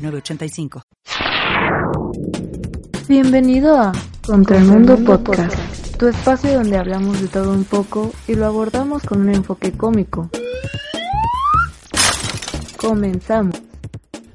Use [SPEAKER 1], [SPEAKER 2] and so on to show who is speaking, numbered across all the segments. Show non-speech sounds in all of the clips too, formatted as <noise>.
[SPEAKER 1] 906985.
[SPEAKER 2] Bienvenido a Contra el Mundo Podcast, tu espacio donde hablamos de todo un poco y lo abordamos con un enfoque cómico. Comenzamos.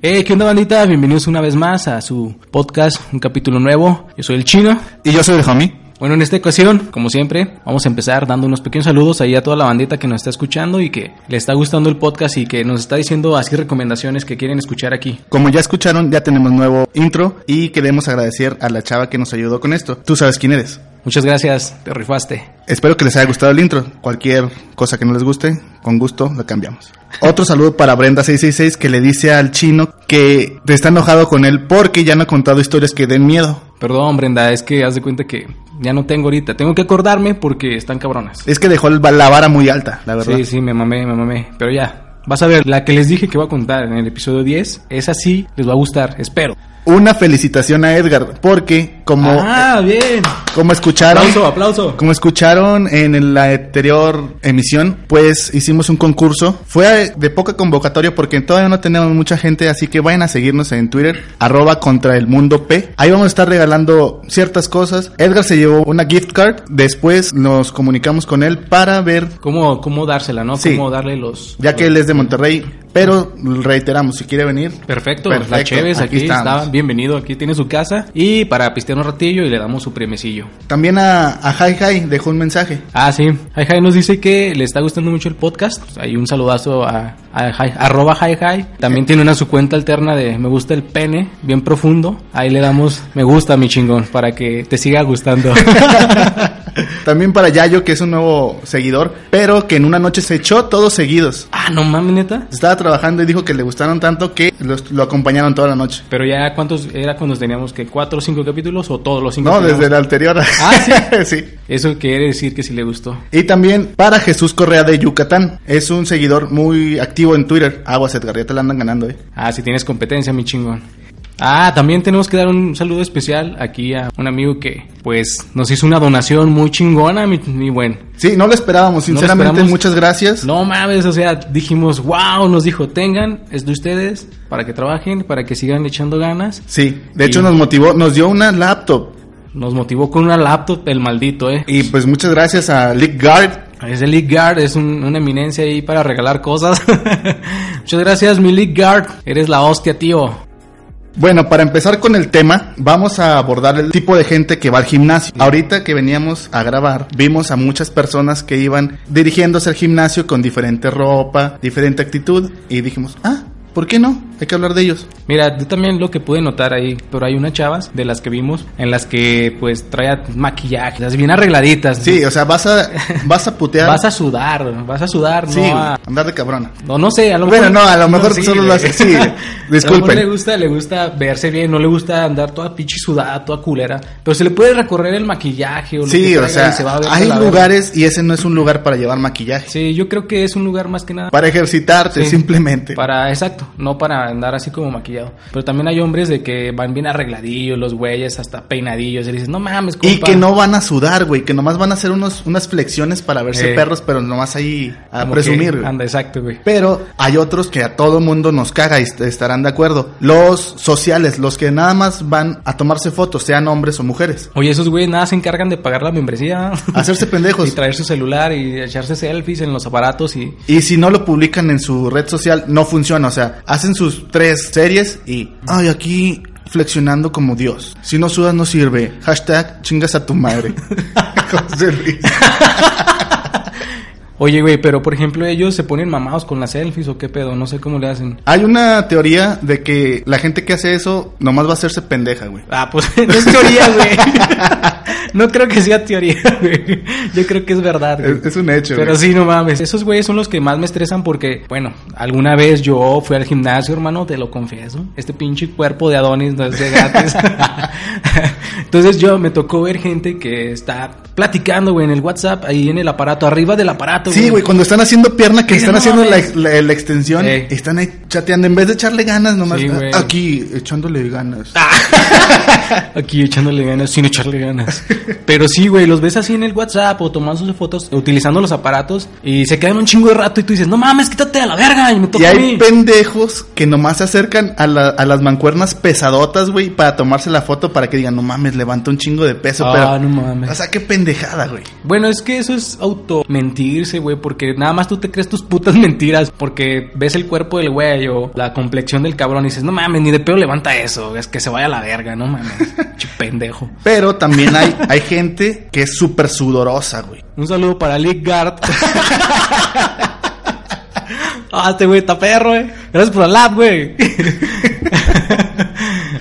[SPEAKER 3] Hey, ¿qué onda bandita? Bienvenidos una vez más a su podcast, un capítulo nuevo. Yo soy el chino.
[SPEAKER 4] Y yo soy el homie.
[SPEAKER 3] Bueno, en esta ocasión, como siempre, vamos a empezar dando unos pequeños saludos ahí a toda la bandita que nos está escuchando y que le está gustando el podcast y que nos está diciendo así recomendaciones que quieren escuchar aquí.
[SPEAKER 4] Como ya escucharon, ya tenemos nuevo intro y queremos agradecer a la chava que nos ayudó con esto. Tú sabes quién eres.
[SPEAKER 3] Muchas gracias, te rifaste.
[SPEAKER 4] Espero que les haya gustado el intro. Cualquier cosa que no les guste, con gusto la cambiamos. Otro saludo para Brenda666 que le dice al chino que está enojado con él porque ya no ha contado historias que den miedo.
[SPEAKER 3] Perdón, Brenda, es que haz de cuenta que ya no tengo ahorita. Tengo que acordarme porque están cabronas.
[SPEAKER 4] Es que dejó la vara muy alta, la verdad.
[SPEAKER 3] Sí, sí, me mamé, me mamé. Pero ya, vas a ver, la que les dije que voy a contar en el episodio 10, es así, les va a gustar, espero.
[SPEAKER 4] Una felicitación a Edgar, porque como...
[SPEAKER 3] Ah, bien.
[SPEAKER 4] Como escucharon...
[SPEAKER 3] Aplauso, aplauso.
[SPEAKER 4] Como escucharon en la anterior emisión, pues hicimos un concurso. Fue de poca convocatoria porque todavía no tenemos mucha gente, así que vayan a seguirnos en Twitter, arroba contra el mundo P. Ahí vamos a estar regalando ciertas cosas. Edgar se llevó una gift card, después nos comunicamos con él para ver...
[SPEAKER 3] ¿Cómo, cómo dársela, no?
[SPEAKER 4] Sí.
[SPEAKER 3] Cómo darle los...
[SPEAKER 4] Ya que él es de Monterrey, pero reiteramos, si quiere venir...
[SPEAKER 3] Perfecto,
[SPEAKER 4] Perfecto,
[SPEAKER 3] la Chévez aquí, está, bienvenido, aquí tiene su casa. Y para pistear un ratillo y le damos su premiecillo.
[SPEAKER 4] También a, a Hi Hi dejó un mensaje.
[SPEAKER 3] Ah, sí, Hi Hi nos dice que le está gustando mucho el podcast, hay un saludazo a, a Hi- arroba Hi Hi, también tiene una su cuenta alterna de me gusta el pene, bien profundo, ahí le damos me gusta mi chingón para que te siga gustando. <laughs> <laughs>
[SPEAKER 4] También para Yayo, que es un nuevo seguidor, pero que en una noche se echó todos seguidos.
[SPEAKER 3] ah, no mames, neta.
[SPEAKER 4] Estaba trabajando y dijo que le gustaron tanto que los- lo acompañaron toda la noche.
[SPEAKER 3] Pero ya, ¿cuántos era cuando teníamos que cuatro o cinco capítulos o todos los cinco?
[SPEAKER 4] No,
[SPEAKER 3] teníamos?
[SPEAKER 4] desde la anterior.
[SPEAKER 3] Ah,
[SPEAKER 4] sí. <laughs>
[SPEAKER 3] Eso quiere decir que sí le gustó.
[SPEAKER 4] Y también para Jesús Correa de Yucatán. Es un seguidor muy activo en Twitter. Aguas, Edgar, ya te la andan ganando, eh.
[SPEAKER 3] Ah, si tienes competencia, mi chingón. Ah, también tenemos que dar un saludo especial aquí a un amigo que, pues, nos hizo una donación muy chingona, mi, mi buen.
[SPEAKER 4] Sí, no lo esperábamos,
[SPEAKER 3] No lo
[SPEAKER 4] sinceramente,
[SPEAKER 3] esperamos.
[SPEAKER 4] muchas gracias.
[SPEAKER 3] No mames, o sea, dijimos, wow, nos dijo, tengan, es de ustedes, para que trabajen, para que sigan echando ganas.
[SPEAKER 4] Sí, de hecho
[SPEAKER 3] Y-
[SPEAKER 4] nos motivó, nos dio una laptop.
[SPEAKER 3] Nos motivó con una laptop, el maldito, eh.
[SPEAKER 4] Y pues muchas gracias a Lick Guard.
[SPEAKER 3] Es el League Guard, es un- una eminencia ahí para regalar cosas. <laughs> Muchas gracias, mi League Guard. Eres la hostia, tío.
[SPEAKER 4] Bueno, para empezar con el tema, vamos a abordar el tipo de gente que va al gimnasio. Ahorita que veníamos a grabar, vimos a muchas personas que iban dirigiéndose al gimnasio con diferente ropa, diferente actitud, y dijimos, ah, ¿por qué no? Hay que hablar de ellos.
[SPEAKER 3] Mira, yo también lo que pude notar ahí, pero hay unas chavas de las que vimos, en las que pues traía maquillaje, las bien arregladitas.
[SPEAKER 4] Sí, o sea, vas a, vas a putear.
[SPEAKER 3] Vas a sudar, vas a sudar,
[SPEAKER 4] sí,
[SPEAKER 3] no a...
[SPEAKER 4] andar de cabrona.
[SPEAKER 3] No, no sé, a lo
[SPEAKER 4] Bueno,
[SPEAKER 3] mejor...
[SPEAKER 4] no, a lo mejor solo lo hace- sí, <laughs>
[SPEAKER 3] A lo
[SPEAKER 4] disculpen.
[SPEAKER 3] mejor le gusta, le gusta verse bien, no le gusta andar toda pinche sudada, toda culera. Pero se le puede recorrer el maquillaje o lo
[SPEAKER 4] Sí,
[SPEAKER 3] que
[SPEAKER 4] o sea,
[SPEAKER 3] se va a ver
[SPEAKER 4] hay lugares y ese no es un lugar para llevar maquillaje.
[SPEAKER 3] Sí, yo creo que es un lugar más que nada...
[SPEAKER 4] Para ejercitarte,
[SPEAKER 3] Sí.
[SPEAKER 4] simplemente.
[SPEAKER 3] Para, exacto, no para andar así como maquillado. Pero también hay hombres de que van bien arregladillos, los güeyes hasta peinadillos. Y dices, no mames, compa.
[SPEAKER 4] Y que no van a sudar, güey, que nomás van a hacer unos, unas flexiones para verse
[SPEAKER 3] Eh.
[SPEAKER 4] perros, pero nomás ahí a
[SPEAKER 3] Como
[SPEAKER 4] presumir,
[SPEAKER 3] que
[SPEAKER 4] güey.
[SPEAKER 3] Anda, exacto, güey.
[SPEAKER 4] Pero hay otros que a todo mundo nos caga y est- estarán de acuerdo. Los sociales, los que nada más van a tomarse fotos, sean hombres o mujeres.
[SPEAKER 3] Oye, esos güeyes nada se encargan de pagar la membresía. <laughs>
[SPEAKER 4] Hacerse pendejos.
[SPEAKER 3] y traer su celular y echarse selfies en los aparatos y...
[SPEAKER 4] Y si no lo publican en su red social, no funciona. O sea, hacen sus tres series y, ay, aquí flexionando como Dios. Si no sudas, no sirve. Hashtag chingas a tu madre. <laughs> <laughs> José Luis.
[SPEAKER 3] Oye, güey, pero por ejemplo ellos se ponen mamados con las selfies o qué pedo, no sé cómo le hacen.
[SPEAKER 4] Hay una teoría de que la gente que hace eso nomás va a hacerse pendeja, güey.
[SPEAKER 3] Ah, pues <laughs> no es teoría, güey. no creo que sea teoría, güey. Yo creo que es verdad, güey.
[SPEAKER 4] Es, es un hecho,
[SPEAKER 3] Pero
[SPEAKER 4] güey.
[SPEAKER 3] sí, no mames. Esos güeyes son los que más me estresan porque, bueno, alguna vez yo fui al gimnasio, hermano, te lo confieso. Este pinche cuerpo de Adonis no es de gratis. <laughs> Entonces yo me tocó ver gente que está platicando, güey, en el WhatsApp, ahí en el aparato, arriba del aparato,
[SPEAKER 4] Sí, güey, cuando están haciendo pierna, que están
[SPEAKER 3] no
[SPEAKER 4] haciendo la,
[SPEAKER 3] mames.
[SPEAKER 4] la- la extensión, están ahí chateando. En vez de echarle ganas, nomás
[SPEAKER 3] Sí,
[SPEAKER 4] aquí, echándole ganas. <laughs>
[SPEAKER 3] Aquí echándole ganas sin echarle ganas. Pero sí, güey, los ves así en el WhatsApp o tomando sus fotos, utilizando los aparatos y se quedan un chingo de rato y tú dices, no mames, quítate a la verga y me
[SPEAKER 4] Y
[SPEAKER 3] toca a
[SPEAKER 4] hay
[SPEAKER 3] mí.
[SPEAKER 4] pendejos que nomás se acercan a, la- a las mancuernas pesadotas, güey, para tomarse la foto para que digan, no mames, levanta un chingo de peso.
[SPEAKER 3] Ah,
[SPEAKER 4] pero,
[SPEAKER 3] no mames.
[SPEAKER 4] O sea, qué pendejada, güey.
[SPEAKER 3] Bueno, es que eso es auto mentirse, güey, porque nada más tú te crees tus putas <laughs> mentiras porque ves el cuerpo del güey o la complexión del cabrón y dices, no mames, ni de pedo levanta eso, es que se vaya a la verga, no mames, <laughs> pendejo.
[SPEAKER 4] Pero también hay, hay gente que es súper sudorosa, güey.
[SPEAKER 3] Un saludo para Lick Guard. <laughs> ah, este güey está perro, eh. Gracias por la lab, güey.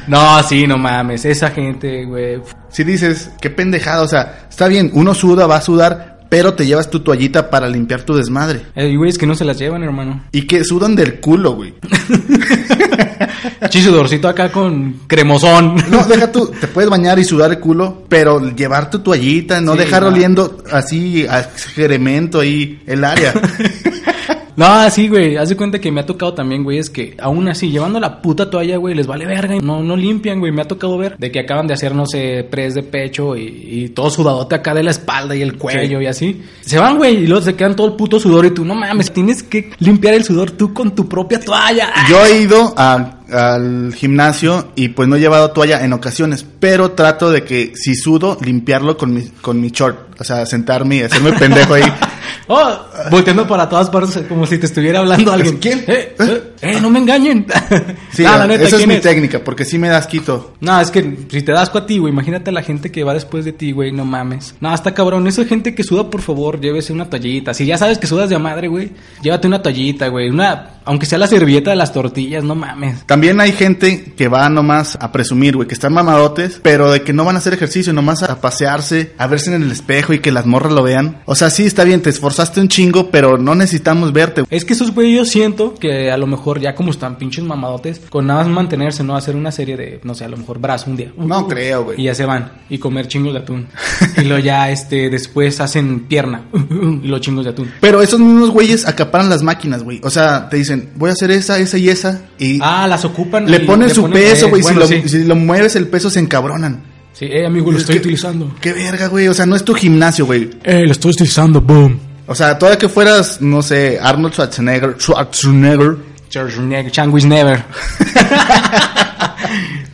[SPEAKER 3] no, sí, no mames, esa gente, güey.
[SPEAKER 4] Si dices, qué pendejada, o sea, está bien, uno suda, va a sudar, pero te llevas tu toallita para limpiar tu desmadre.
[SPEAKER 3] Hay güeyes que no se las llevan, hermano.
[SPEAKER 4] Y que sudan del culo, güey. <laughs>
[SPEAKER 3] Chisudorcito acá con cremosón. <laughs>
[SPEAKER 4] No, deja tú, te puedes bañar y sudar el culo, pero llevar tu toallita, no
[SPEAKER 3] Sí,
[SPEAKER 4] dejar
[SPEAKER 3] no.
[SPEAKER 4] oliendo así a excremento ahí el área. <laughs>
[SPEAKER 3] No, sí, güey. Haz de cuenta que me ha tocado también, güey, es que aún así, llevando la puta toalla, güey, les vale verga y no, no limpian, güey. Me ha tocado ver de que acaban de hacer, no sé, press de pecho y, y todo sudadote acá de la espalda y el cuello y así. Se van, güey, y luego se quedan todo el puto sudor y tú, no mames, tienes que limpiar el sudor tú con tu propia toalla. <laughs>
[SPEAKER 4] Yo he ido a- al gimnasio y pues no he llevado toalla en ocasiones, pero trato de que si sudo, limpiarlo con mi, con mi short. O sea, sentarme y hacerme <laughs> pendejo ahí.
[SPEAKER 3] Oh, volteando para todas partes como si te estuviera hablando alguien.
[SPEAKER 4] ¿Quién?
[SPEAKER 3] Eh, eh, eh, no me engañen. <laughs>
[SPEAKER 4] Sí,
[SPEAKER 3] No, la neta,
[SPEAKER 4] esa es
[SPEAKER 3] ¿quién
[SPEAKER 4] mi técnica, porque sí me das quito.
[SPEAKER 3] No, es que si te das a ti, güey, imagínate a la gente que va después de ti, güey, no mames. No, está cabrón. Esa gente que suda, por favor, llévese una toallita. Si ya sabes que sudas de madre, güey, llévate una toallita, güey. Una, aunque sea la servilleta de las tortillas, no mames.
[SPEAKER 4] También hay gente que va nomás a presumir, güey, que están mamadotes, pero de que no van a hacer ejercicio, nomás a pasearse, a verse en el espejo y que las morras lo vean. O sea, sí, está bien, te esforzaste un chingo, pero no necesitamos verte.
[SPEAKER 3] Es que esos güey yo siento que a lo mejor ya como están pinches mamadotes, con nada más mantenerse, ¿no? Hacer una serie de, no sé, a lo mejor brazo un día.
[SPEAKER 4] No creo, güey.
[SPEAKER 3] Y ya se van. Y comer chingos de atún. y luego ya, este, después hacen pierna. y los chingos de atún.
[SPEAKER 4] Pero esos mismos güeyes acaparan las máquinas, güey. O sea, te dicen, voy a hacer esa, esa y esa. Y
[SPEAKER 3] Ah, las ocupan.
[SPEAKER 4] le ponen su peso,
[SPEAKER 3] eh,
[SPEAKER 4] güey.
[SPEAKER 3] bueno,
[SPEAKER 4] si,
[SPEAKER 3] sí.
[SPEAKER 4] lo, si lo mueves el peso se encabronan.
[SPEAKER 3] Sí, eh, amigo, lo
[SPEAKER 4] Es
[SPEAKER 3] estoy
[SPEAKER 4] que-
[SPEAKER 3] utilizando.
[SPEAKER 4] Qué verga, güey. O sea, no es tu gimnasio, güey.
[SPEAKER 3] Eh, lo estoy utilizando, boom.
[SPEAKER 4] O sea, todavía que fueras, no sé, Arnold Schwarzenegger, Schwarzenegger.
[SPEAKER 3] Schwarzenegger, Changuis never. <laughs>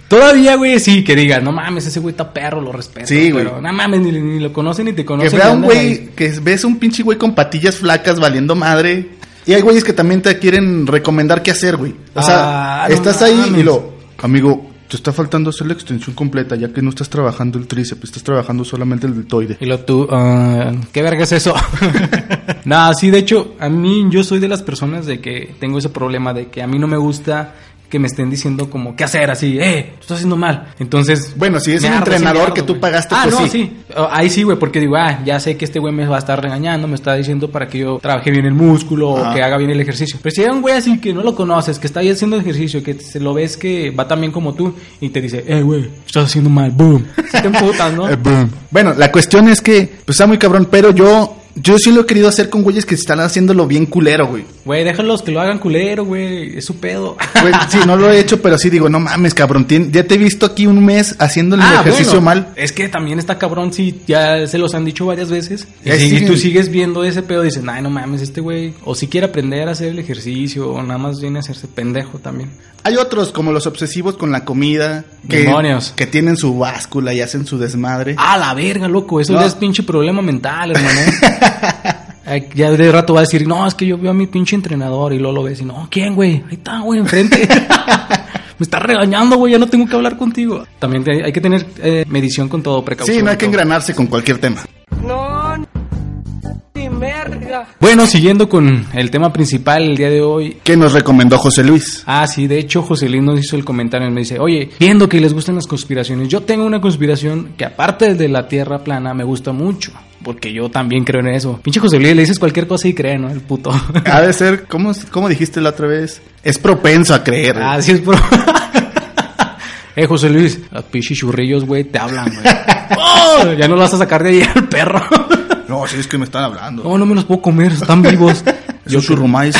[SPEAKER 3] Todavía, güey, sí, que diga, no mames, ese güey está perro, lo respeto.
[SPEAKER 4] Sí, güey.
[SPEAKER 3] Pero no mames, ni, ni lo conocen ni te
[SPEAKER 4] Que
[SPEAKER 3] conocen.
[SPEAKER 4] vea
[SPEAKER 3] y
[SPEAKER 4] un güey, que ves un pinche güey con patillas flacas valiendo madre. Y hay güeyes que también te quieren recomendar qué hacer, güey. O sea,
[SPEAKER 3] Ah, no
[SPEAKER 4] estás ahí
[SPEAKER 3] mames.
[SPEAKER 4] y lo, amigo, te está faltando hacer la extensión completa, ya que no estás trabajando el tríceps, estás trabajando solamente el deltoide.
[SPEAKER 3] Y lo tú, ah, ¿qué verga es eso? <laughs> Nada, sí, de hecho, a mí yo soy de las personas de que tengo ese problema de que a mí no me gusta que me estén diciendo como qué hacer, así, eh, tú estás haciendo mal. Entonces,
[SPEAKER 4] Bueno, si es un entrenador
[SPEAKER 3] ardo,
[SPEAKER 4] que tú pagaste,
[SPEAKER 3] ah,
[SPEAKER 4] pues
[SPEAKER 3] no,
[SPEAKER 4] sí.
[SPEAKER 3] sí. Oh, ahí sí, güey, porque digo, ah, ya sé que este güey me va a estar regañando, me está diciendo para que yo trabaje bien el músculo
[SPEAKER 4] Ajá.
[SPEAKER 3] o que haga bien el ejercicio. Pero si hay un güey así que no lo conoces, que está ahí haciendo ejercicio, que se lo ves que va tan bien como tú y te dice, eh, güey, estás haciendo mal, boom. Si te emputas, ¿no? <laughs>
[SPEAKER 4] Eh, boom. Bueno, la cuestión es que, pues está muy cabrón, pero yo, yo sí lo he querido hacer con güeyes que están haciéndolo bien culero, güey.
[SPEAKER 3] Güey, déjalos que lo hagan culero, güey. Es su pedo.
[SPEAKER 4] Güey, sí, no lo he <laughs> hecho, pero sí digo, no mames, cabrón, tien- ya te he visto aquí un mes haciendo el
[SPEAKER 3] Ah,
[SPEAKER 4] ejercicio
[SPEAKER 3] bueno,
[SPEAKER 4] mal.
[SPEAKER 3] Es que también está cabrón, si ya se los han dicho varias veces. Y si
[SPEAKER 4] siguen.
[SPEAKER 3] tú sigues viendo ese pedo, dices, ay, no mames, este güey. O si quiere aprender a hacer el ejercicio, o nada más viene a hacerse pendejo también.
[SPEAKER 4] Hay otros como los obsesivos con la comida, que,
[SPEAKER 3] Demonios.
[SPEAKER 4] que tienen su báscula y hacen su desmadre.
[SPEAKER 3] Ah, la verga, loco. Eso
[SPEAKER 4] No.
[SPEAKER 3] ya es pinche problema mental, hermano. <laughs> Ya de rato va a decir, no, es que yo veo a mi pinche entrenador y luego lo ves y no, ¿quién, güey? Ahí está, güey, enfrente. <laughs> Me está regañando, güey, ya no tengo que hablar contigo. También hay que tener eh, medición con todo, precaución.
[SPEAKER 4] sí, no hay que
[SPEAKER 3] todo.
[SPEAKER 4] engranarse con cualquier tema.
[SPEAKER 3] Bueno, siguiendo con el tema principal el día de hoy.
[SPEAKER 4] ¿Qué nos recomendó José Luis?
[SPEAKER 3] Ah, sí, de hecho José Luis nos hizo el comentario y me dice, oye, viendo que les gustan las conspiraciones, yo tengo una conspiración que aparte de la Tierra plana me gusta mucho. Porque yo también creo en eso. Pinche José Luis le dices cualquier cosa y cree, ¿no? El puto.
[SPEAKER 4] Ha de <laughs> ser, ¿cómo, cómo dijiste la otra vez? Es propenso a creer.
[SPEAKER 3] Ah, sí es pro... <laughs> eh, José Luis, los pinches churrillos, güey, te hablan, güey. <laughs> ¡Oh! Ya no lo vas a sacar de ahí al perro.
[SPEAKER 4] No, sí, es que me están hablando.
[SPEAKER 3] No, no me los puedo comer, están <laughs> vivos.
[SPEAKER 4] Es un churrumais.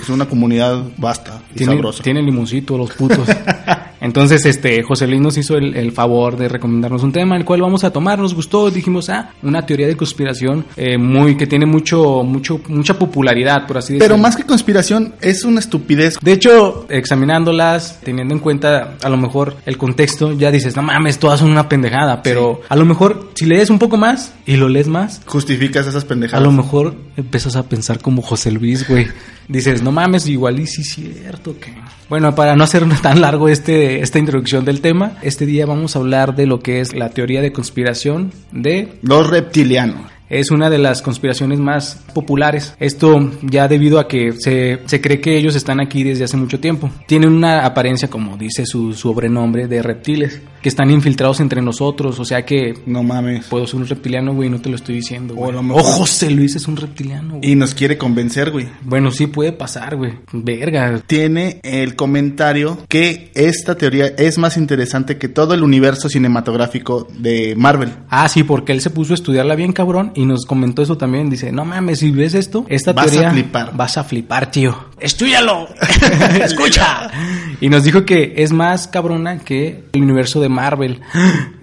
[SPEAKER 4] es una comunidad vasta y
[SPEAKER 3] Tiene,
[SPEAKER 4] sabrosa.
[SPEAKER 3] tiene limoncito los putos. <laughs> Entonces, este, José Luis nos hizo el, el favor de recomendarnos un tema, el cual vamos a tomar. Nos gustó, dijimos, ah, una teoría de conspiración eh, muy que tiene mucho, mucho, mucha popularidad, por así decirlo.
[SPEAKER 4] Pero más que conspiración, es una estupidez.
[SPEAKER 3] De hecho, examinándolas, teniendo en cuenta a lo mejor el contexto, ya dices, no mames, todas son una pendejada. Pero a lo mejor, si lees un poco más y lo lees más,
[SPEAKER 4] Justificas esas
[SPEAKER 3] a
[SPEAKER 4] pendejadas.
[SPEAKER 3] lo mejor empiezas a pensar como José Luis, güey. Dices, no mames, igual y sí cierto que... Bueno, para no hacer tan largo este, esta introducción del tema, este día vamos a hablar de lo que es la teoría de conspiración de
[SPEAKER 4] Los reptilianos.
[SPEAKER 3] es una de las conspiraciones más populares. Esto ya debido a que se, se cree que ellos están aquí desde hace mucho tiempo. Tienen una apariencia, como dice su sobrenombre, de reptiles, que están infiltrados entre nosotros. O sea que
[SPEAKER 4] No mames.
[SPEAKER 3] puedo ser un reptiliano, güey, no te lo estoy diciendo.
[SPEAKER 4] O
[SPEAKER 3] güey.
[SPEAKER 4] a lo mejor-
[SPEAKER 3] Oh, José Luis es un reptiliano, güey.
[SPEAKER 4] Y nos quiere convencer, güey.
[SPEAKER 3] Bueno, sí puede pasar, güey. Verga.
[SPEAKER 4] Tiene el comentario que esta teoría es más interesante que todo el universo cinematográfico de Marvel.
[SPEAKER 3] Ah, sí, porque él se puso a estudiarla bien cabrón y nos comentó eso también. Dice, no mames, si ves esto, esta
[SPEAKER 4] Vas a
[SPEAKER 3] teoría...
[SPEAKER 4] flipar.
[SPEAKER 3] Vas a flipar, tío. ¡Estúdialo! <laughs> ¡Escucha! Y nos dijo que es más cabrona que el universo de Marvel.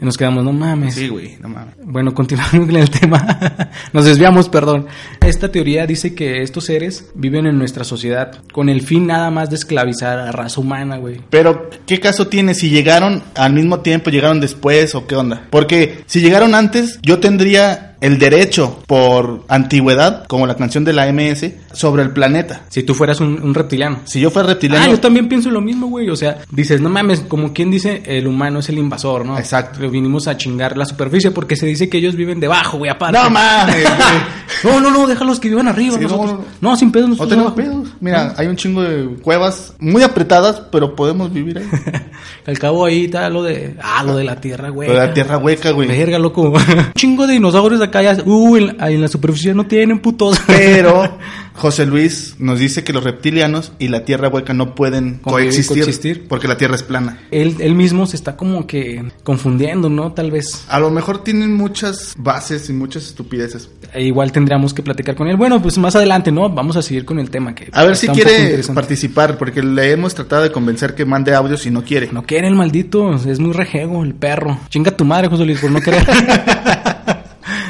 [SPEAKER 3] Y nos quedamos, no mames.
[SPEAKER 4] Sí, güey, no mames.
[SPEAKER 3] Bueno, continuando con el tema. <laughs> Nos desviamos, perdón. Esta teoría dice que estos seres viven en nuestra sociedad con el fin nada más de esclavizar a la raza humana, güey.
[SPEAKER 4] Pero, ¿qué caso tiene si llegaron al mismo tiempo, llegaron después o qué onda? Porque si llegaron antes, yo tendría el derecho por antigüedad, como la canción de la MS, sobre el planeta.
[SPEAKER 3] Si tú fueras un, un reptiliano.
[SPEAKER 4] Si yo fuera reptiliano,
[SPEAKER 3] Ah, yo también pienso lo mismo, güey. O sea, dices, no mames, como quien dice, el humano es el invasor, ¿no?
[SPEAKER 4] Exacto.
[SPEAKER 3] Le vinimos a chingar la superficie porque se dice que ellos viven debajo, güey, aparte.
[SPEAKER 4] no mames. <laughs>
[SPEAKER 3] No, no, no, déjalos que vivan arriba.
[SPEAKER 4] Sí, no,
[SPEAKER 3] nosotros.
[SPEAKER 4] no,
[SPEAKER 3] No, sin pedos,
[SPEAKER 4] No tenemos pedos. Mira, hay un chingo de cuevas muy apretadas, pero podemos vivir ahí. <laughs>
[SPEAKER 3] Al cabo ahí está lo de. Ah, lo de la tierra, güey.
[SPEAKER 4] Lo de la tierra hueca, güey.
[SPEAKER 3] Verga, loco. <laughs> Un chingo de dinosaurios acá ya. Uh, en, la- en la superficie no tienen putos.
[SPEAKER 4] Pero <laughs> José Luis nos dice que los reptilianos y la tierra hueca no pueden coexistir,
[SPEAKER 3] coexistir.
[SPEAKER 4] porque la tierra es plana.
[SPEAKER 3] él, él mismo se está como que confundiendo, ¿no? Tal vez.
[SPEAKER 4] A lo mejor tienen muchas bases y muchas estupideces.
[SPEAKER 3] E igual tendríamos que platicar con él. Bueno, pues más adelante, ¿no? Vamos a seguir con el tema que.
[SPEAKER 4] A ver si quiere participar, porque le hemos tratado de convencer que mande audios y no quiere.
[SPEAKER 3] No quiere el maldito, es muy rejego el perro. Chinga tu madre, José Luis, por no querer. <laughs>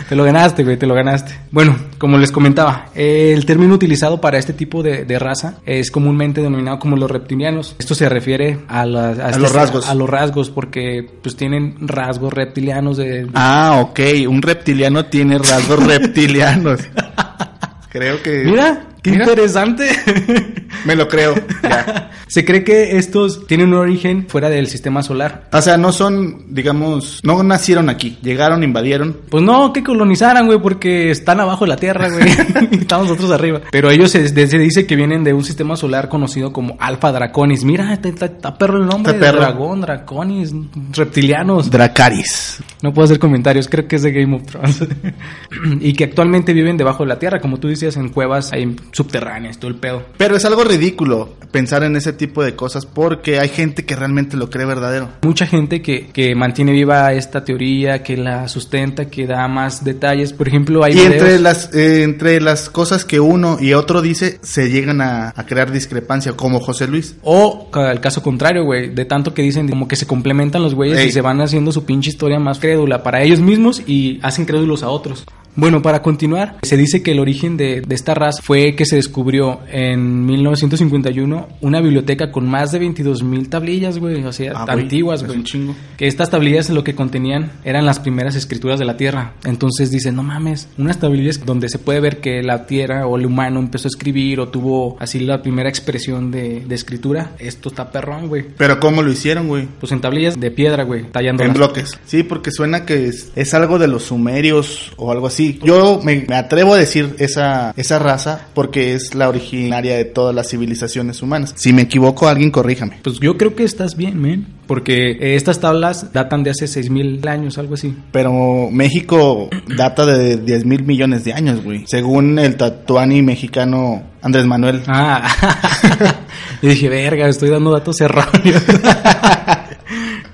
[SPEAKER 3] te lo ganaste, güey, te lo ganaste. Bueno, como les comentaba, el término utilizado para este tipo de, de raza es comúnmente denominado como los reptilianos. Esto se refiere a, la- este-
[SPEAKER 4] los rasgos.
[SPEAKER 3] A los rasgos, porque pues tienen rasgos reptilianos de...
[SPEAKER 4] Ah, ok. Un reptiliano tiene rasgos <laughs> reptilianos. Creo que...
[SPEAKER 3] Mira, qué
[SPEAKER 4] Mira,
[SPEAKER 3] interesante.
[SPEAKER 4] Me lo creo. Ya. <laughs>
[SPEAKER 3] se cree que estos tienen un origen fuera del sistema solar.
[SPEAKER 4] O sea, no son, digamos, no nacieron aquí. Llegaron, invadieron.
[SPEAKER 3] Pues no, que colonizaran, güey, porque están abajo de la Tierra, güey. <laughs> Estamos nosotros arriba. Pero ellos se, se dice que vienen de un sistema solar conocido como Alpha Draconis. Mira, está, está- está perro el nombre.
[SPEAKER 4] Está perro.
[SPEAKER 3] Dragón, Draconis, reptilianos.
[SPEAKER 4] Dracaris.
[SPEAKER 3] No puedo hacer comentarios, creo que es de Game of Thrones. <clears throat> y que actualmente viven debajo de la Tierra, como tú decías, en cuevas ahí subterráneas, todo el pedo.
[SPEAKER 4] Pero es algo ridículo pensar en ese tipo de cosas porque hay gente que realmente lo cree verdadero.
[SPEAKER 3] Mucha gente que, que mantiene viva esta teoría, que la sustenta, que da más detalles. Por ejemplo, hay
[SPEAKER 4] Y entre las, eh, entre las cosas que uno y otro dice, se llegan a, a crear discrepancia, como José Luis.
[SPEAKER 3] O el caso contrario, güey, de tanto que dicen como que se complementan los güeyes
[SPEAKER 4] Ey.
[SPEAKER 3] y se van haciendo su pinche historia más crédula para ellos mismos y hacen crédulos a otros. Bueno, para continuar, se dice que el origen de, de esta raza fue que se descubrió en 1951 una biblioteca con más de 22 mil tablillas, güey, o sea,
[SPEAKER 4] Ah,
[SPEAKER 3] antiguas, güey.
[SPEAKER 4] chingo.
[SPEAKER 3] Que estas tablillas lo que contenían eran las primeras escrituras de la Tierra. Entonces dicen, no mames, unas tablillas donde se puede ver que la Tierra o el humano empezó a escribir o tuvo así la primera expresión de, de escritura. Esto está perrón, güey.
[SPEAKER 4] Pero ¿cómo lo hicieron, güey?
[SPEAKER 3] Pues en tablillas de piedra, güey, tallando
[SPEAKER 4] En bloques. Sí, porque suena que es, es algo de los sumerios o algo así. Sí, yo me, me atrevo a decir esa, esa raza porque es la originaria de todas las civilizaciones humanas. Si me equivoco, alguien corríjame.
[SPEAKER 3] Pues yo creo que estás bien, men. Porque eh, estas tablas datan de hace 6000 años, algo así.
[SPEAKER 4] Pero México <clears throat> data de 10 mil millones de años, güey. Según el tatuani mexicano Andrés Manuel.
[SPEAKER 3] Ah, <laughs> yo dije, verga, estoy dando datos erróneos. <laughs>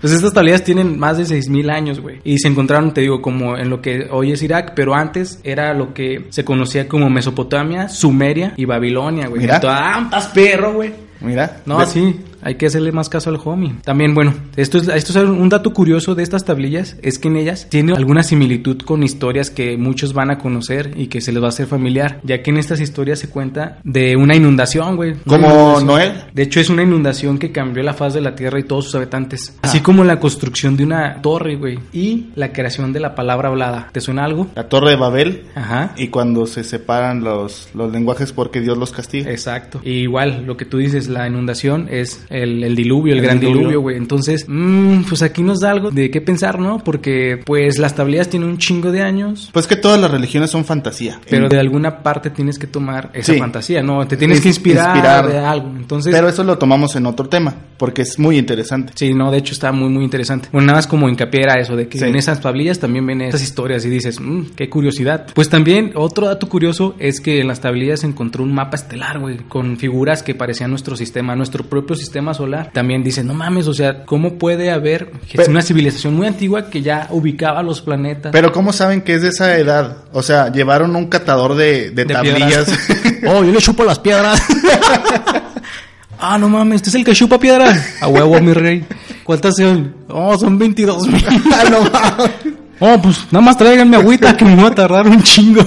[SPEAKER 3] Pues estas tablillas tienen más de 6000 años, güey. Y se encontraron, te digo, como en lo que hoy es Irak, pero antes era lo que se conocía como Mesopotamia, Sumeria y Babilonia, güey.
[SPEAKER 4] Mira.
[SPEAKER 3] Entonces, ah, perro, güey.
[SPEAKER 4] Mira.
[SPEAKER 3] No,
[SPEAKER 4] Ve-
[SPEAKER 3] sí, hay que hacerle más caso al homie. También, bueno, esto es, esto es un dato curioso de estas tablillas, es que en ellas tiene alguna similitud con historias que muchos van a conocer y que se les va a hacer familiar, ya que en estas historias se cuenta de una inundación, güey.
[SPEAKER 4] ¿Como. Noel?
[SPEAKER 3] De hecho, es una inundación que cambió la faz de la tierra y todos sus habitantes. Así como la construcción de una torre, güey, y la creación de la palabra hablada. ¿Te suena algo?
[SPEAKER 4] La Torre de Babel.
[SPEAKER 3] Ajá.
[SPEAKER 4] Y cuando se separan los, los lenguajes porque Dios los castiga.
[SPEAKER 3] Exacto. Y igual, lo que tú dices, la inundación es el, el diluvio, el,
[SPEAKER 4] El
[SPEAKER 3] gran
[SPEAKER 4] diluvio.
[SPEAKER 3] güey. Entonces, mm, pues aquí nos da algo de qué pensar, ¿no? Porque, pues, las tablillas tienen un chingo de años.
[SPEAKER 4] Pues que todas las religiones son fantasía.
[SPEAKER 3] Pero
[SPEAKER 4] En-
[SPEAKER 3] de alguna parte tienes que tomar esa
[SPEAKER 4] Sí.
[SPEAKER 3] fantasía, ¿no? Te tienes que inspirar,
[SPEAKER 4] inspirar.
[SPEAKER 3] de algo. Entonces,
[SPEAKER 4] Pero eso lo tomamos en otro tema, porque es muy interesante.
[SPEAKER 3] Sí, no, de hecho está muy, muy interesante. Bueno, nada más como hincapié era eso, de que
[SPEAKER 4] Sí.
[SPEAKER 3] en esas tablillas también ven esas historias y dices, "Mm, qué curiosidad. Pues también, otro dato curioso es que en las tablillas se encontró un mapa estelar, güey, con figuras que parecían nuestro sistema, nuestro propio sistema solar. También dicen, no mames, o sea, ¿cómo puede haber
[SPEAKER 4] Pero-
[SPEAKER 3] una civilización muy antigua que ya ubicaba los planetas?
[SPEAKER 4] Pero ¿cómo saben que es de esa edad? O sea, llevaron un catador de, de
[SPEAKER 3] de
[SPEAKER 4] tablillas. <laughs>
[SPEAKER 3] oh, yo le chupo las piedras. <laughs> ah, no mames, este es el que chupa piedras. A huevo, mi rey. ¿Cuántas son? Oh, son 22 mil. <laughs>
[SPEAKER 4] Ah, no mames.
[SPEAKER 3] Oh, pues nada más tráiganme agüita que me va a tardar un chingo.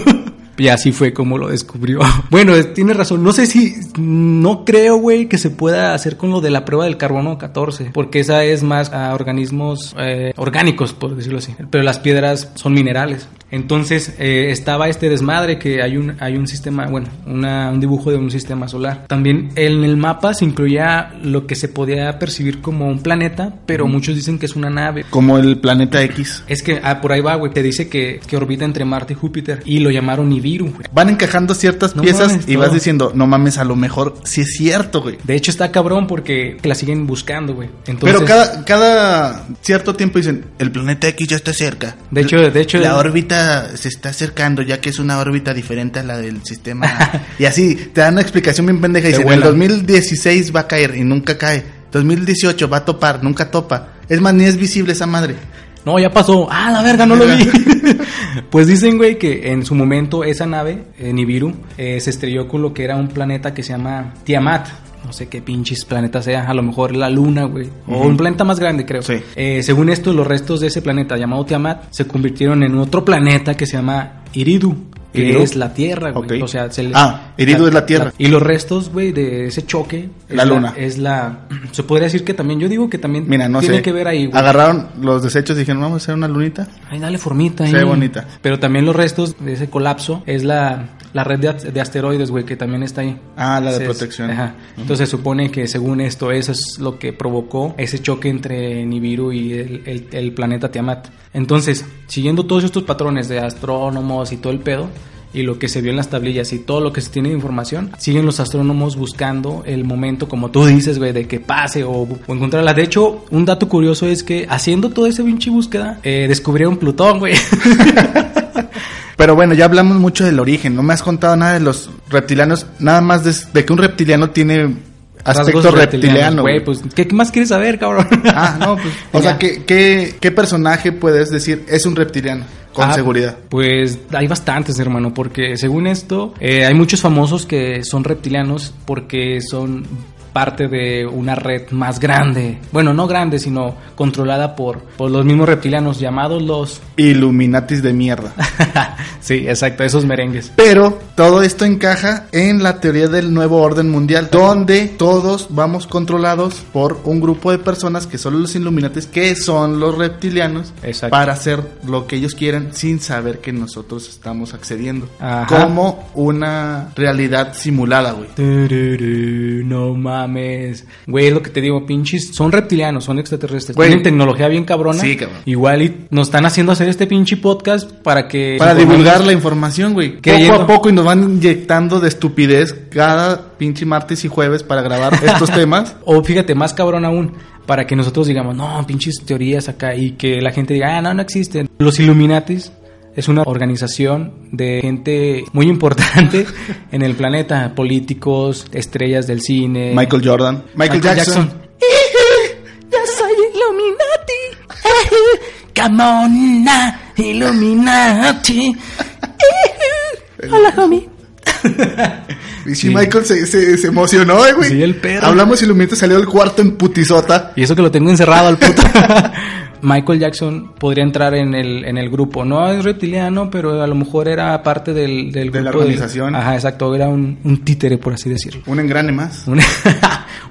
[SPEAKER 3] Y así fue como lo descubrió. <laughs> Bueno, tiene razón. No sé si. No creo, güey, que se pueda hacer con lo de la prueba del carbono 14. Porque esa es más a organismos eh, orgánicos, por decirlo así. Pero las piedras son minerales. Entonces eh, estaba este desmadre que hay un, hay un sistema, bueno, una- un dibujo de un sistema solar. También en el mapa se incluía lo que se podía percibir como un planeta, pero muchos dicen que es una nave.
[SPEAKER 4] Como el planeta X.
[SPEAKER 3] Es que ah, por ahí va, güey. Te dice que, que orbita entre Marte y Júpiter. Y lo llamaron Nibiru, güey.
[SPEAKER 4] Van encajando ciertas
[SPEAKER 3] No
[SPEAKER 4] piezas
[SPEAKER 3] mames,
[SPEAKER 4] y
[SPEAKER 3] todo.
[SPEAKER 4] vas diciendo, no mames, a lo mejor sí es cierto, güey.
[SPEAKER 3] De hecho, está cabrón porque la siguen buscando, güey. Entonces,
[SPEAKER 4] Pero cada, cada cierto tiempo dicen, el planeta X ya está cerca.
[SPEAKER 3] De hecho, de hecho,
[SPEAKER 4] La órbita se está acercando ya que es una órbita diferente a la del sistema. <laughs> y así, te dan una explicación bien pendeja. Y dicen, en el
[SPEAKER 3] vuelan.
[SPEAKER 4] 2016 va a caer y nunca cae. 2018 va a topar, nunca topa. Es más, ni es visible esa madre.
[SPEAKER 3] No, ya pasó. Ah, la verga, no lo vi. <laughs> <laughs> pues dicen, güey, que en su momento esa nave, eh, Nibiru, eh, se estrelló con lo que era un planeta que se llama Tiamat. No sé qué pinches planeta sea, a lo mejor la luna, güey. O un planeta más grande, creo.
[SPEAKER 4] Sí.
[SPEAKER 3] Eh, según esto, los restos de ese planeta llamado Tiamat se convirtieron en otro planeta que se llama Iridu. Que
[SPEAKER 4] Iridu.
[SPEAKER 3] es la Tierra, güey. O sea, se le-
[SPEAKER 4] Ah, Iridu es la Tierra.
[SPEAKER 3] y los restos, güey, de ese choque. es
[SPEAKER 4] La luna.
[SPEAKER 3] Es la. <clears throat> Se podría decir que también. Yo digo que también
[SPEAKER 4] Mira, no
[SPEAKER 3] tiene
[SPEAKER 4] sé.
[SPEAKER 3] que ver ahí, güey.
[SPEAKER 4] Agarraron los desechos y dijeron, vamos a hacer una lunita.
[SPEAKER 3] Ay, dale formita ahí.
[SPEAKER 4] Se ve bonita.
[SPEAKER 3] Pero también los restos de ese colapso es la, la red de, as- de asteroides, güey, que también está ahí.
[SPEAKER 4] Ah, la de
[SPEAKER 3] Entonces,
[SPEAKER 4] protección.
[SPEAKER 3] Ajá. Entonces se supone que según esto, eso es lo que provocó ese choque entre Nibiru y el, el- el planeta Tiamat. Entonces, siguiendo todos estos patrones de astrónomos y todo el pedo, y lo que se vio en las tablillas y todo lo que se tiene de información, siguen los astrónomos buscando el momento, como tú dices, güey, de que pase o, o encontrarla. De hecho, un dato curioso es que haciendo toda esa pinche búsqueda, eh, descubrieron Plutón, güey. <laughs>
[SPEAKER 4] Pero bueno, ya hablamos mucho del origen. No me has contado nada de los reptilianos. Nada más de, de que un reptiliano tiene aspecto reptiliano.
[SPEAKER 3] güey. Pues, ¿qué, qué más quieres saber, cabrón?
[SPEAKER 4] Ah, no, pues. <laughs> O sea, ¿qué, qué, qué personaje puedes decir es un reptiliano? Con
[SPEAKER 3] Ah,
[SPEAKER 4] seguridad.
[SPEAKER 3] Pues hay bastantes, hermano, porque según esto, eh, hay muchos famosos que son reptilianos porque son parte de una red más grande. Bueno, no grande, sino controlada por, por los mismos reptilianos llamados los...
[SPEAKER 4] Illuminatis de mierda. <laughs>
[SPEAKER 3] sí, exacto, esos merengues.
[SPEAKER 4] Pero todo esto encaja en la teoría del nuevo orden mundial, donde todos vamos controlados por un grupo de personas que son los Illuminatis, que son los reptilianos,
[SPEAKER 3] Exacto.
[SPEAKER 4] para hacer lo que ellos quieran sin saber que nosotros estamos accediendo.
[SPEAKER 3] Ajá.
[SPEAKER 4] Como una realidad simulada, güey.
[SPEAKER 3] No mames. Mames. Güey, lo que te digo, pinches, son reptilianos, son extraterrestres.
[SPEAKER 4] Güey.
[SPEAKER 3] Tienen tecnología bien cabrona.
[SPEAKER 4] Sí, cabrón.
[SPEAKER 3] Igual y nos están haciendo hacer este pinche podcast para que...
[SPEAKER 4] Para divulgar la información, güey. Poco a poco y nos van inyectando de estupidez cada pinche martes y jueves para grabar <laughs> estos temas.
[SPEAKER 3] O fíjate, más cabrón aún, para que nosotros digamos, no, pinches teorías acá, y que la gente diga, ah, no, no existen. Los Illuminatis es una organización de gente muy importante <laughs> en el planeta, políticos, estrellas del cine.
[SPEAKER 4] Michael Jordan. Michael, Jackson. <laughs>
[SPEAKER 3] Yo soy Illuminati. <laughs> Come on, na, Illuminati. Hola, homie.
[SPEAKER 4] Y Sí. Michael se, se, se emocionó, eh, güey.
[SPEAKER 3] Sí, el perro.
[SPEAKER 4] Hablamos y Lumito salió del cuarto en putisota.
[SPEAKER 3] Y eso que lo tengo encerrado al puto. Michael Jackson podría entrar en el, en el grupo. No es reptiliano, pero a lo mejor era parte del, del
[SPEAKER 4] De la
[SPEAKER 3] grupo
[SPEAKER 4] organización.
[SPEAKER 3] Ajá, exacto. Era un, un títere, por así decirlo.
[SPEAKER 4] Un engrane más. <laughs>
[SPEAKER 3] Un,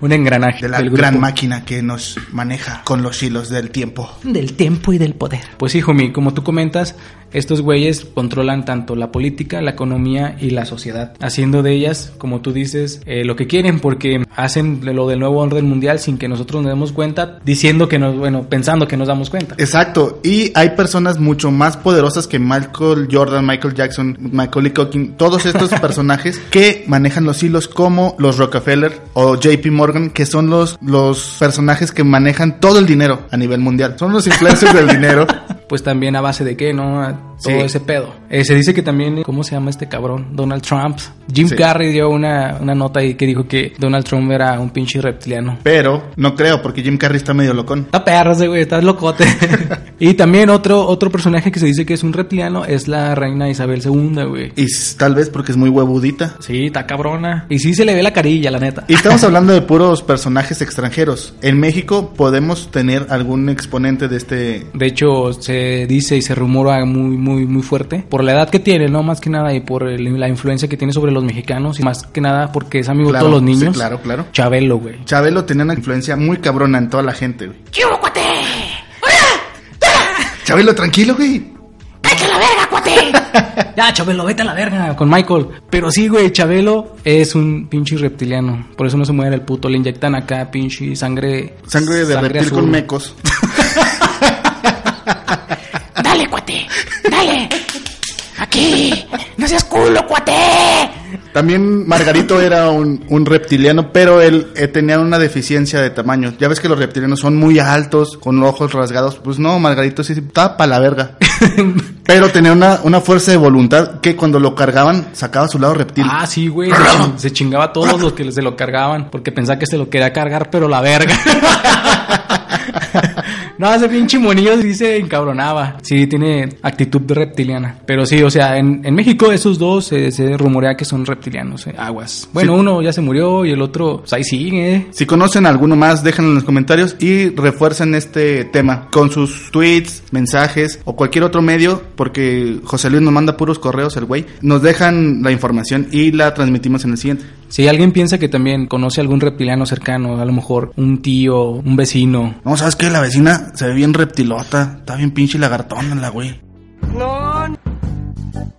[SPEAKER 3] un engranaje.
[SPEAKER 4] De la
[SPEAKER 3] del grupo.
[SPEAKER 4] gran máquina que nos maneja con los hilos del tiempo.
[SPEAKER 3] Del tiempo y del poder. Pues sí, homie, como tú comentas, estos güeyes controlan tanto la política, la economía y la sociedad, haciendo de ellas, como tú dices, eh, lo que quieren, porque hacen lo del nuevo orden mundial sin que nosotros nos demos cuenta, diciendo que nos, bueno, pensando que nos damos cuenta.
[SPEAKER 4] Exacto, y hay personas mucho más poderosas que Michael Jordan, Michael Jackson, Michael Culkin, todos estos <laughs> personajes que manejan los hilos como los Rockefeller o JP Morgan, que son los, los personajes que manejan todo el dinero a nivel mundial. Son los influencers del dinero. <laughs>
[SPEAKER 3] Pues también a base de qué, ¿no? A Todo
[SPEAKER 4] Sí.
[SPEAKER 3] ese pedo. Eh, se dice que también, ¿cómo se llama este cabrón? Donald Trump. Jim
[SPEAKER 4] Sí.
[SPEAKER 3] Carrey dio una, una nota ahí que dijo que Donald Trump era un pinche reptiliano.
[SPEAKER 4] Pero no creo, porque Jim Carrey está medio locón.
[SPEAKER 3] Está perro ese güey, estás locote. <laughs> y también otro, otro personaje que se dice que es un reptiliano es la reina Isabel II, güey.
[SPEAKER 4] Y tal vez porque es muy huevudita.
[SPEAKER 3] Sí, está cabrona. Y sí se le ve la carilla, la neta.
[SPEAKER 4] Y estamos hablando de puros personajes extranjeros. En México podemos tener algún exponente de este...
[SPEAKER 3] De hecho, se dice y se rumora muy, muy, muy fuerte por la edad que tiene, ¿no? Más que nada y por el- la influencia que tiene sobre los mexicanos y más que nada porque es amigo
[SPEAKER 4] Claro,
[SPEAKER 3] de todos los
[SPEAKER 4] sí,
[SPEAKER 3] niños.
[SPEAKER 4] claro, claro.
[SPEAKER 3] Chabelo, güey.
[SPEAKER 4] Chabelo tenía una influencia muy cabrona en toda la gente, güey. Chabelo, tranquilo, güey. <laughs>
[SPEAKER 3] Ya, Chabelo, vete a la verga con Michael. Pero sí, güey, Chabelo es un pinche reptiliano. Por eso no se muere el puto. Le inyectan acá pinche sangre.
[SPEAKER 4] Sangre de reptil
[SPEAKER 3] azul.
[SPEAKER 4] con mecos. <laughs>
[SPEAKER 5] Dale, cuate. Dale. Aquí. No seas culo, cuate.
[SPEAKER 4] También Margarito era un, un reptiliano, pero él eh, tenía una deficiencia de tamaño. Ya ves que los reptilianos son muy altos, con ojos rasgados. Pues no, Margarito sí estaba pa' la verga. <laughs> pero tenía una, una fuerza de voluntad que cuando lo cargaban sacaba su lado reptil.
[SPEAKER 3] Ah, sí, güey. Se, se chingaba a todos los que se lo cargaban. Porque pensaba que se lo quería cargar, pero la verga. <laughs> <laughs> no, ese pinche monillo sí se encabronaba. Sí, tiene actitud reptiliana. Pero sí, o sea, en, en México esos dos eh, se rumorea que son reptilianos. eh, aguas. Bueno,
[SPEAKER 4] Sí.
[SPEAKER 3] uno ya se murió y el otro, pues ahí sigue.
[SPEAKER 4] Si conocen alguno más, déjenlo en los comentarios y refuercen este tema con sus tweets, mensajes o cualquier otro medio, porque José Luis nos manda puros correos, el güey. Nos dejan la información y la transmitimos en el siguiente.
[SPEAKER 3] Si alguien piensa que también conoce algún reptiliano cercano, a lo mejor un tío, un vecino,
[SPEAKER 4] No, ¿sabes qué? La vecina se ve bien reptilota, está bien pinche lagartona la güey.
[SPEAKER 6] No,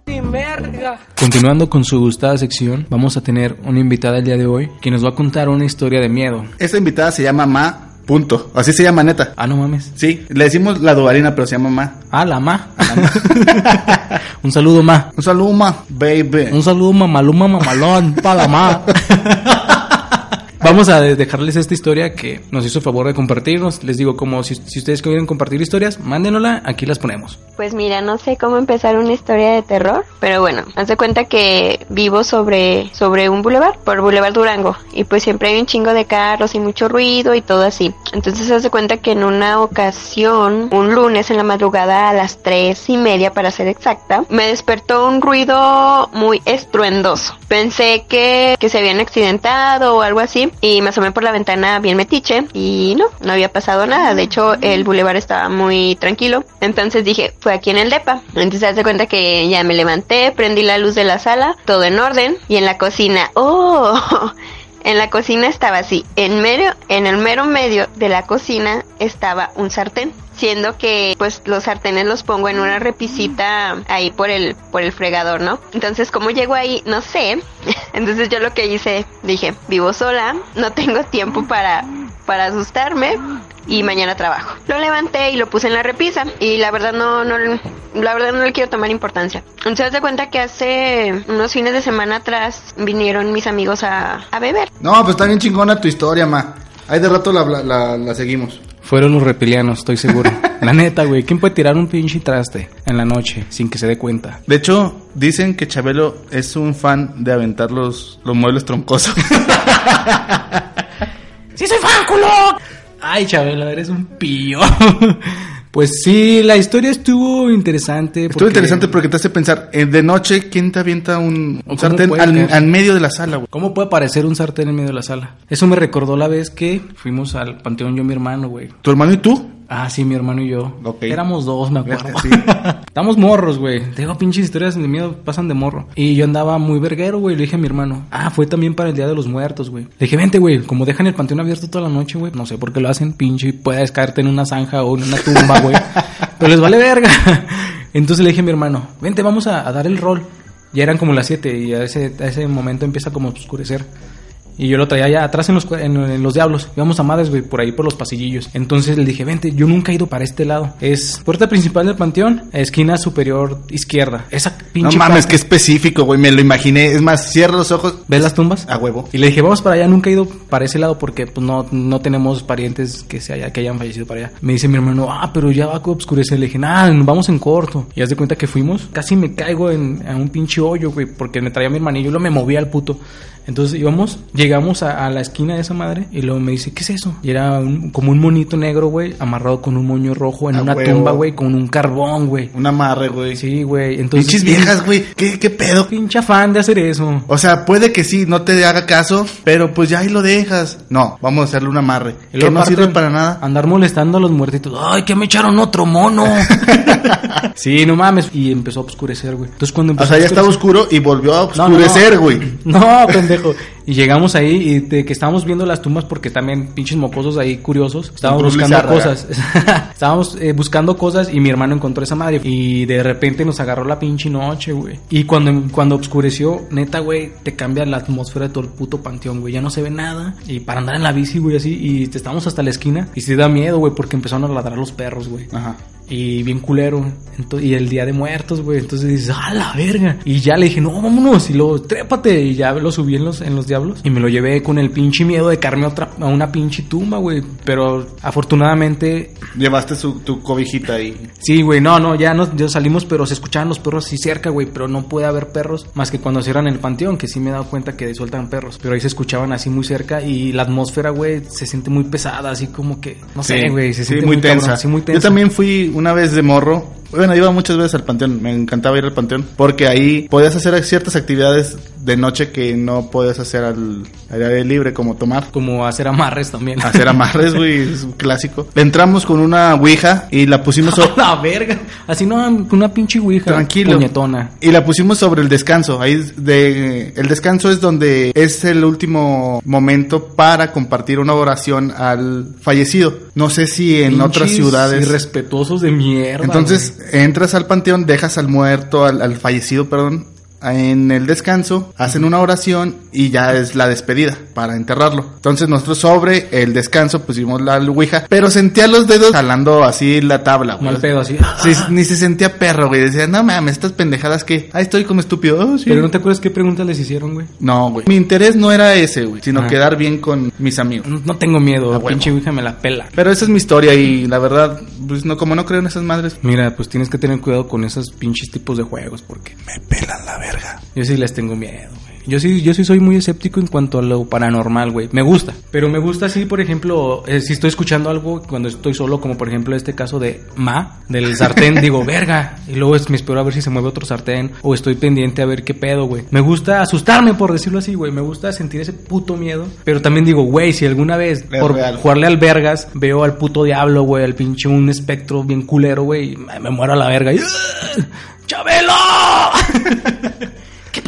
[SPEAKER 6] ni merga.
[SPEAKER 3] Continuando con su gustada sección, vamos a tener una invitada el día de hoy que nos va a contar una historia de miedo.
[SPEAKER 4] Esta invitada se llama Ma, punto. Así se llama neta.
[SPEAKER 3] Ah, no mames.
[SPEAKER 4] Sí, le decimos la dualina, pero se llama Ma.
[SPEAKER 3] Ah, la ma. la ma. <laughs> Un saludo, ma.
[SPEAKER 4] Un saludo, Ma, baby.
[SPEAKER 3] Un saludo, mamaluma, mamalón, para la ma. <laughs> Vamos a dejarles esta historia que nos hizo favor de compartirnos. Les digo, como si, si ustedes quieren compartir historias, mándenosla, aquí las ponemos.
[SPEAKER 7] Pues mira, no sé cómo empezar una historia de terror, pero bueno, haz de cuenta que vivo sobre, sobre un bulevar, por Boulevard Durango, y pues siempre hay un chingo de carros y mucho ruido y todo así. Entonces haz de cuenta que en una ocasión, un lunes en la madrugada a las tres y media para ser exacta, me despertó un ruido muy estruendoso. Pensé que, que se habían accidentado o algo así, y me asomé por la ventana bien metiche, y no, no había pasado nada. De hecho, el bulevar estaba muy tranquilo. Entonces dije, fue aquí en el DEPA. Entonces haz de cuenta que ya me levanté, prendí la luz de la sala, todo en orden, y en la cocina, oh, En la cocina estaba así. En medio, en el mero medio de la cocina estaba un sartén. Siendo que pues los sartenes los pongo en una repisita ahí por el, por el fregador, ¿no? Entonces, como llego ahí? No sé. <laughs> Entonces yo lo que hice, dije, vivo sola, no tengo tiempo para, para asustarme y mañana trabajo. Lo levanté y lo puse en la repisa y la verdad no, no, la verdad no le quiero tomar importancia. Entonces de cuenta que hace unos fines de semana atrás vinieron mis amigos a, a beber.
[SPEAKER 4] No, pues está bien chingona tu historia, ma. Ahí de rato la, la, la seguimos.
[SPEAKER 3] Fueron los reptilianos, estoy seguro. <laughs> La neta, güey. ¿Quién puede tirar un pinche traste en la noche sin que se dé cuenta?
[SPEAKER 4] De hecho, dicen que Chabelo es un fan de aventar los, los muebles troncosos. <laughs>
[SPEAKER 5] ¡Sí soy fan, culo!
[SPEAKER 3] Ay, Chabelo, eres un pillo. <laughs> Pues sí, la historia estuvo interesante.
[SPEAKER 4] Estuvo
[SPEAKER 3] porque-
[SPEAKER 4] interesante porque te hace pensar, eh, de noche, ¿quién te avienta un, un
[SPEAKER 3] ¿Cómo
[SPEAKER 4] sartén al medio de la sala, güey?
[SPEAKER 3] ¿Cómo puede aparecer un sartén en medio de la sala? Eso me recordó la vez que fuimos al panteón yo y mi hermano, güey.
[SPEAKER 4] ¿Tu hermano y tú?
[SPEAKER 3] Ah, sí, mi hermano y yo.
[SPEAKER 4] Ok.
[SPEAKER 3] Éramos dos, me acuerdo. <laughs>
[SPEAKER 4] Sí. <laughs>
[SPEAKER 3] Estamos morros, güey. Te digo, pinches historias de miedo pasan de morro. Y yo andaba muy verguero, güey. Le dije a mi hermano, ah, fue también para el Día de los Muertos, güey. Le dije, vente, güey. Como dejan el panteón abierto toda la noche, güey. No sé por qué lo hacen, pinche. Puedes caerte en una zanja o en una tumba, güey. <laughs> Pero les vale verga. Entonces le dije a mi hermano, vente, vamos a, a dar el rol. Ya eran como las 7 y a ese, a ese momento empieza como a oscurecer. Y yo lo traía allá atrás en los, en, en los diablos. Íbamos a madres, güey, por ahí por los pasillillos. Entonces le dije, vente, yo nunca he ido para este lado. Es puerta principal del panteón, esquina superior izquierda. Esa
[SPEAKER 4] No
[SPEAKER 3] pinche.
[SPEAKER 4] mames,
[SPEAKER 3] parte-
[SPEAKER 4] qué específico, güey. Me lo imaginé. Es más, cierra los ojos.
[SPEAKER 3] ¿Ves las tumbas?
[SPEAKER 4] A huevo.
[SPEAKER 3] Y le dije, vamos para allá, nunca he ido para ese lado porque pues no, no tenemos parientes que se haya, que hayan fallecido para allá. Me dice mi hermano, ah, pero ya va a oscurecer. Le dije, nah, vamos en corto. Y haz de cuenta que fuimos, casi me caigo en, en un pinche hoyo, güey, porque me traía mi hermanillo y lo me movía al puto. Entonces íbamos, llegamos a, a la esquina de esa madre y luego me dice, ¿qué es eso? Y era un- como un monito negro, güey, amarrado con un moño rojo en una
[SPEAKER 4] huevo.
[SPEAKER 3] tumba, güey, con un carbón, güey.
[SPEAKER 4] Un amarre, güey.
[SPEAKER 3] Sí, güey. Entonces,
[SPEAKER 4] Pinches viejas, güey. ¿Qué, ¿Qué pedo?
[SPEAKER 3] Pinche afán de hacer eso.
[SPEAKER 4] O sea, puede que sí, no te haga caso, pero pues ya ahí lo dejas. No, vamos a hacerle un amarre. Que no sirve para nada.
[SPEAKER 3] Andar molestando a los muertitos. Ay, que me echaron otro mono. <laughs> sí, no mames. Y empezó a oscurecer, güey. Entonces cuando
[SPEAKER 4] O
[SPEAKER 3] empezó
[SPEAKER 4] sea,
[SPEAKER 3] a
[SPEAKER 4] ya estaba
[SPEAKER 3] oscurecer-
[SPEAKER 4] oscuro y volvió a
[SPEAKER 3] No, no, no.
[SPEAKER 4] oscurecer, güey. <laughs>
[SPEAKER 3] No, pendejo. lejos. Y llegamos ahí y de que estábamos viendo las tumbas porque también pinches mocosos ahí curiosos. Estábamos buscando
[SPEAKER 4] Lizárraga.
[SPEAKER 3] cosas. <laughs> estábamos eh, buscando cosas y mi hermano encontró esa madre. Y de repente nos agarró la pinche noche, güey. Y cuando, cuando oscureció, neta, güey, te cambia la atmósfera de todo el puto panteón, güey. Ya no se ve nada. Y para andar en la bici, güey, así. Y te estábamos hasta la esquina. Y se da miedo, güey, porque empezaron a ladrar los perros, güey.
[SPEAKER 4] Ajá.
[SPEAKER 3] Y bien culero. Ento- y el día de muertos, güey. Entonces dices, ¡ah, la verga! Y ya le dije, no, vámonos. Y luego, trépate. Y ya lo subí en los, en los diablos. Y me lo llevé con el pinche miedo de caerme a, otra, a una pinche tumba, güey. Pero afortunadamente,
[SPEAKER 4] Llevaste su, tu cobijita ahí.
[SPEAKER 3] sí, güey. No, no, ya nos ya salimos, pero se escuchaban los perros así cerca, güey. Pero no puede haber perros más que cuando cierran el panteón, que sí me he dado cuenta que sueltan perros. Pero ahí se escuchaban así muy cerca. Y la atmósfera, güey, se siente muy pesada. Así como que, no sé, güey. Se
[SPEAKER 4] sí,
[SPEAKER 3] siente
[SPEAKER 4] muy, tensa.
[SPEAKER 3] muy
[SPEAKER 4] Yo también fui una vez de morro. Bueno, iba muchas veces al panteón. Me encantaba ir al panteón. Porque ahí podías hacer ciertas actividades de noche que no podías hacer al, al aire libre, como tomar.
[SPEAKER 3] Como hacer amarres también.
[SPEAKER 4] Hacer <laughs> amarres, güey, es un clásico. Entramos con una ouija y la pusimos so- <laughs>
[SPEAKER 3] la verga. Así no, con una pinche ouija.
[SPEAKER 4] Tranquilo.
[SPEAKER 3] Puñetona.
[SPEAKER 4] Y la pusimos sobre el descanso. Ahí de el descanso es donde es el último momento para compartir una oración al fallecido. No sé si en otras ciudades.
[SPEAKER 3] Irrespetuosos de mierda.
[SPEAKER 4] Entonces entras al panteón, dejas al muerto, al, al fallecido, perdón. En el descanso hacen una oración y ya es la despedida para enterrarlo. Entonces nosotros sobre el descanso pusimos la ouija, pero sentía los dedos jalando así la tabla.
[SPEAKER 3] güey. Mal pedo así.
[SPEAKER 4] Sí, <laughs> ni se sentía perro, güey. Decía, no mames, estas pendejadas que. Ahí estoy como estúpido. Oh, sí.
[SPEAKER 3] Pero no te acuerdas qué preguntas les hicieron, güey.
[SPEAKER 4] No, güey. Mi interés no era ese, güey, sino
[SPEAKER 3] Ah.
[SPEAKER 4] quedar bien con mis amigos.
[SPEAKER 3] No, no tengo miedo.
[SPEAKER 4] huevo.
[SPEAKER 3] pinche ouija me la pela.
[SPEAKER 4] Pero esa es mi historia y la verdad, pues no, como no creo en esas madres,
[SPEAKER 3] Mira, pues tienes que tener cuidado con esos pinches tipos de juegos porque
[SPEAKER 4] me pelan la verga.
[SPEAKER 3] Yo sí les tengo miedo, güey. Yo sí, yo sí soy muy escéptico en cuanto a lo paranormal, güey. Me gusta. Pero me gusta así, por ejemplo, eh, si estoy escuchando algo cuando estoy solo, como por ejemplo este caso de Ma, del <laughs> sartén, digo, verga. Y luego es- me espero a ver si se mueve otro sartén. O estoy pendiente a ver qué pedo, güey. Me gusta asustarme, por decirlo así, güey. Me gusta sentir ese puto miedo. Pero también digo, güey, si alguna vez
[SPEAKER 4] Es
[SPEAKER 3] por
[SPEAKER 4] real.
[SPEAKER 3] jugarle al vergas veo al puto diablo, güey, al pinche un espectro bien culero, güey, me, muero a la verga. Y. ¡Chabelo! <laughs>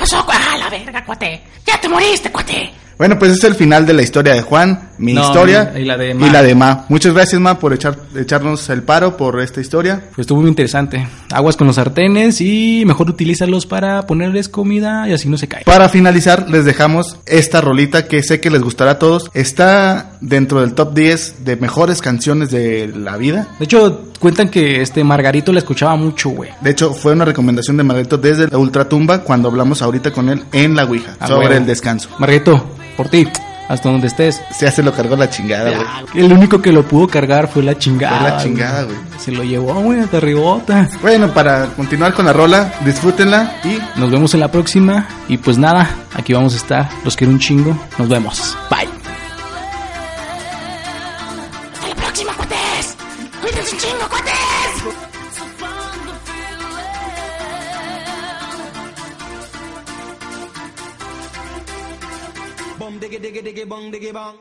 [SPEAKER 5] ¿Qué pasó? ¡Ah, la verga, cuate! ¡Ya te moriste, cuate!
[SPEAKER 4] Bueno, pues es el final de la historia de Juan, mi
[SPEAKER 3] No,
[SPEAKER 4] historia
[SPEAKER 3] y la de Ma.
[SPEAKER 4] y la de Ma. Muchas gracias, Ma, por echar, echarnos el paro por esta historia.
[SPEAKER 3] Pues estuvo muy interesante. Aguas con los sartenes y mejor utilízalos para ponerles comida y así no se cae.
[SPEAKER 4] Para finalizar, les dejamos esta rolita que sé que les gustará a todos. Está dentro del top 10 de mejores canciones de la vida.
[SPEAKER 3] De hecho, cuentan que este Margarito la escuchaba mucho, güey.
[SPEAKER 4] De hecho, fue una recomendación de Margarito desde la Ultratumba cuando hablamos ahorita con él en la Ouija
[SPEAKER 3] Ah,
[SPEAKER 4] sobre el descanso.
[SPEAKER 3] Margarito, por ti, hasta donde estés.
[SPEAKER 4] Se se lo cargó la chingada, güey.
[SPEAKER 3] El único que lo pudo cargar fue la chingada.
[SPEAKER 4] Fue la chingada, güey.
[SPEAKER 3] Se lo llevó, güey, hasta ribota.
[SPEAKER 4] Bueno, para continuar con la rola, disfrútenla y
[SPEAKER 3] Nos vemos en la próxima. Y pues nada, aquí vamos a estar. Los quiero un chingo. Nos vemos. Bye.
[SPEAKER 5] ডেকে
[SPEAKER 6] ডেকে বং ডেকে বং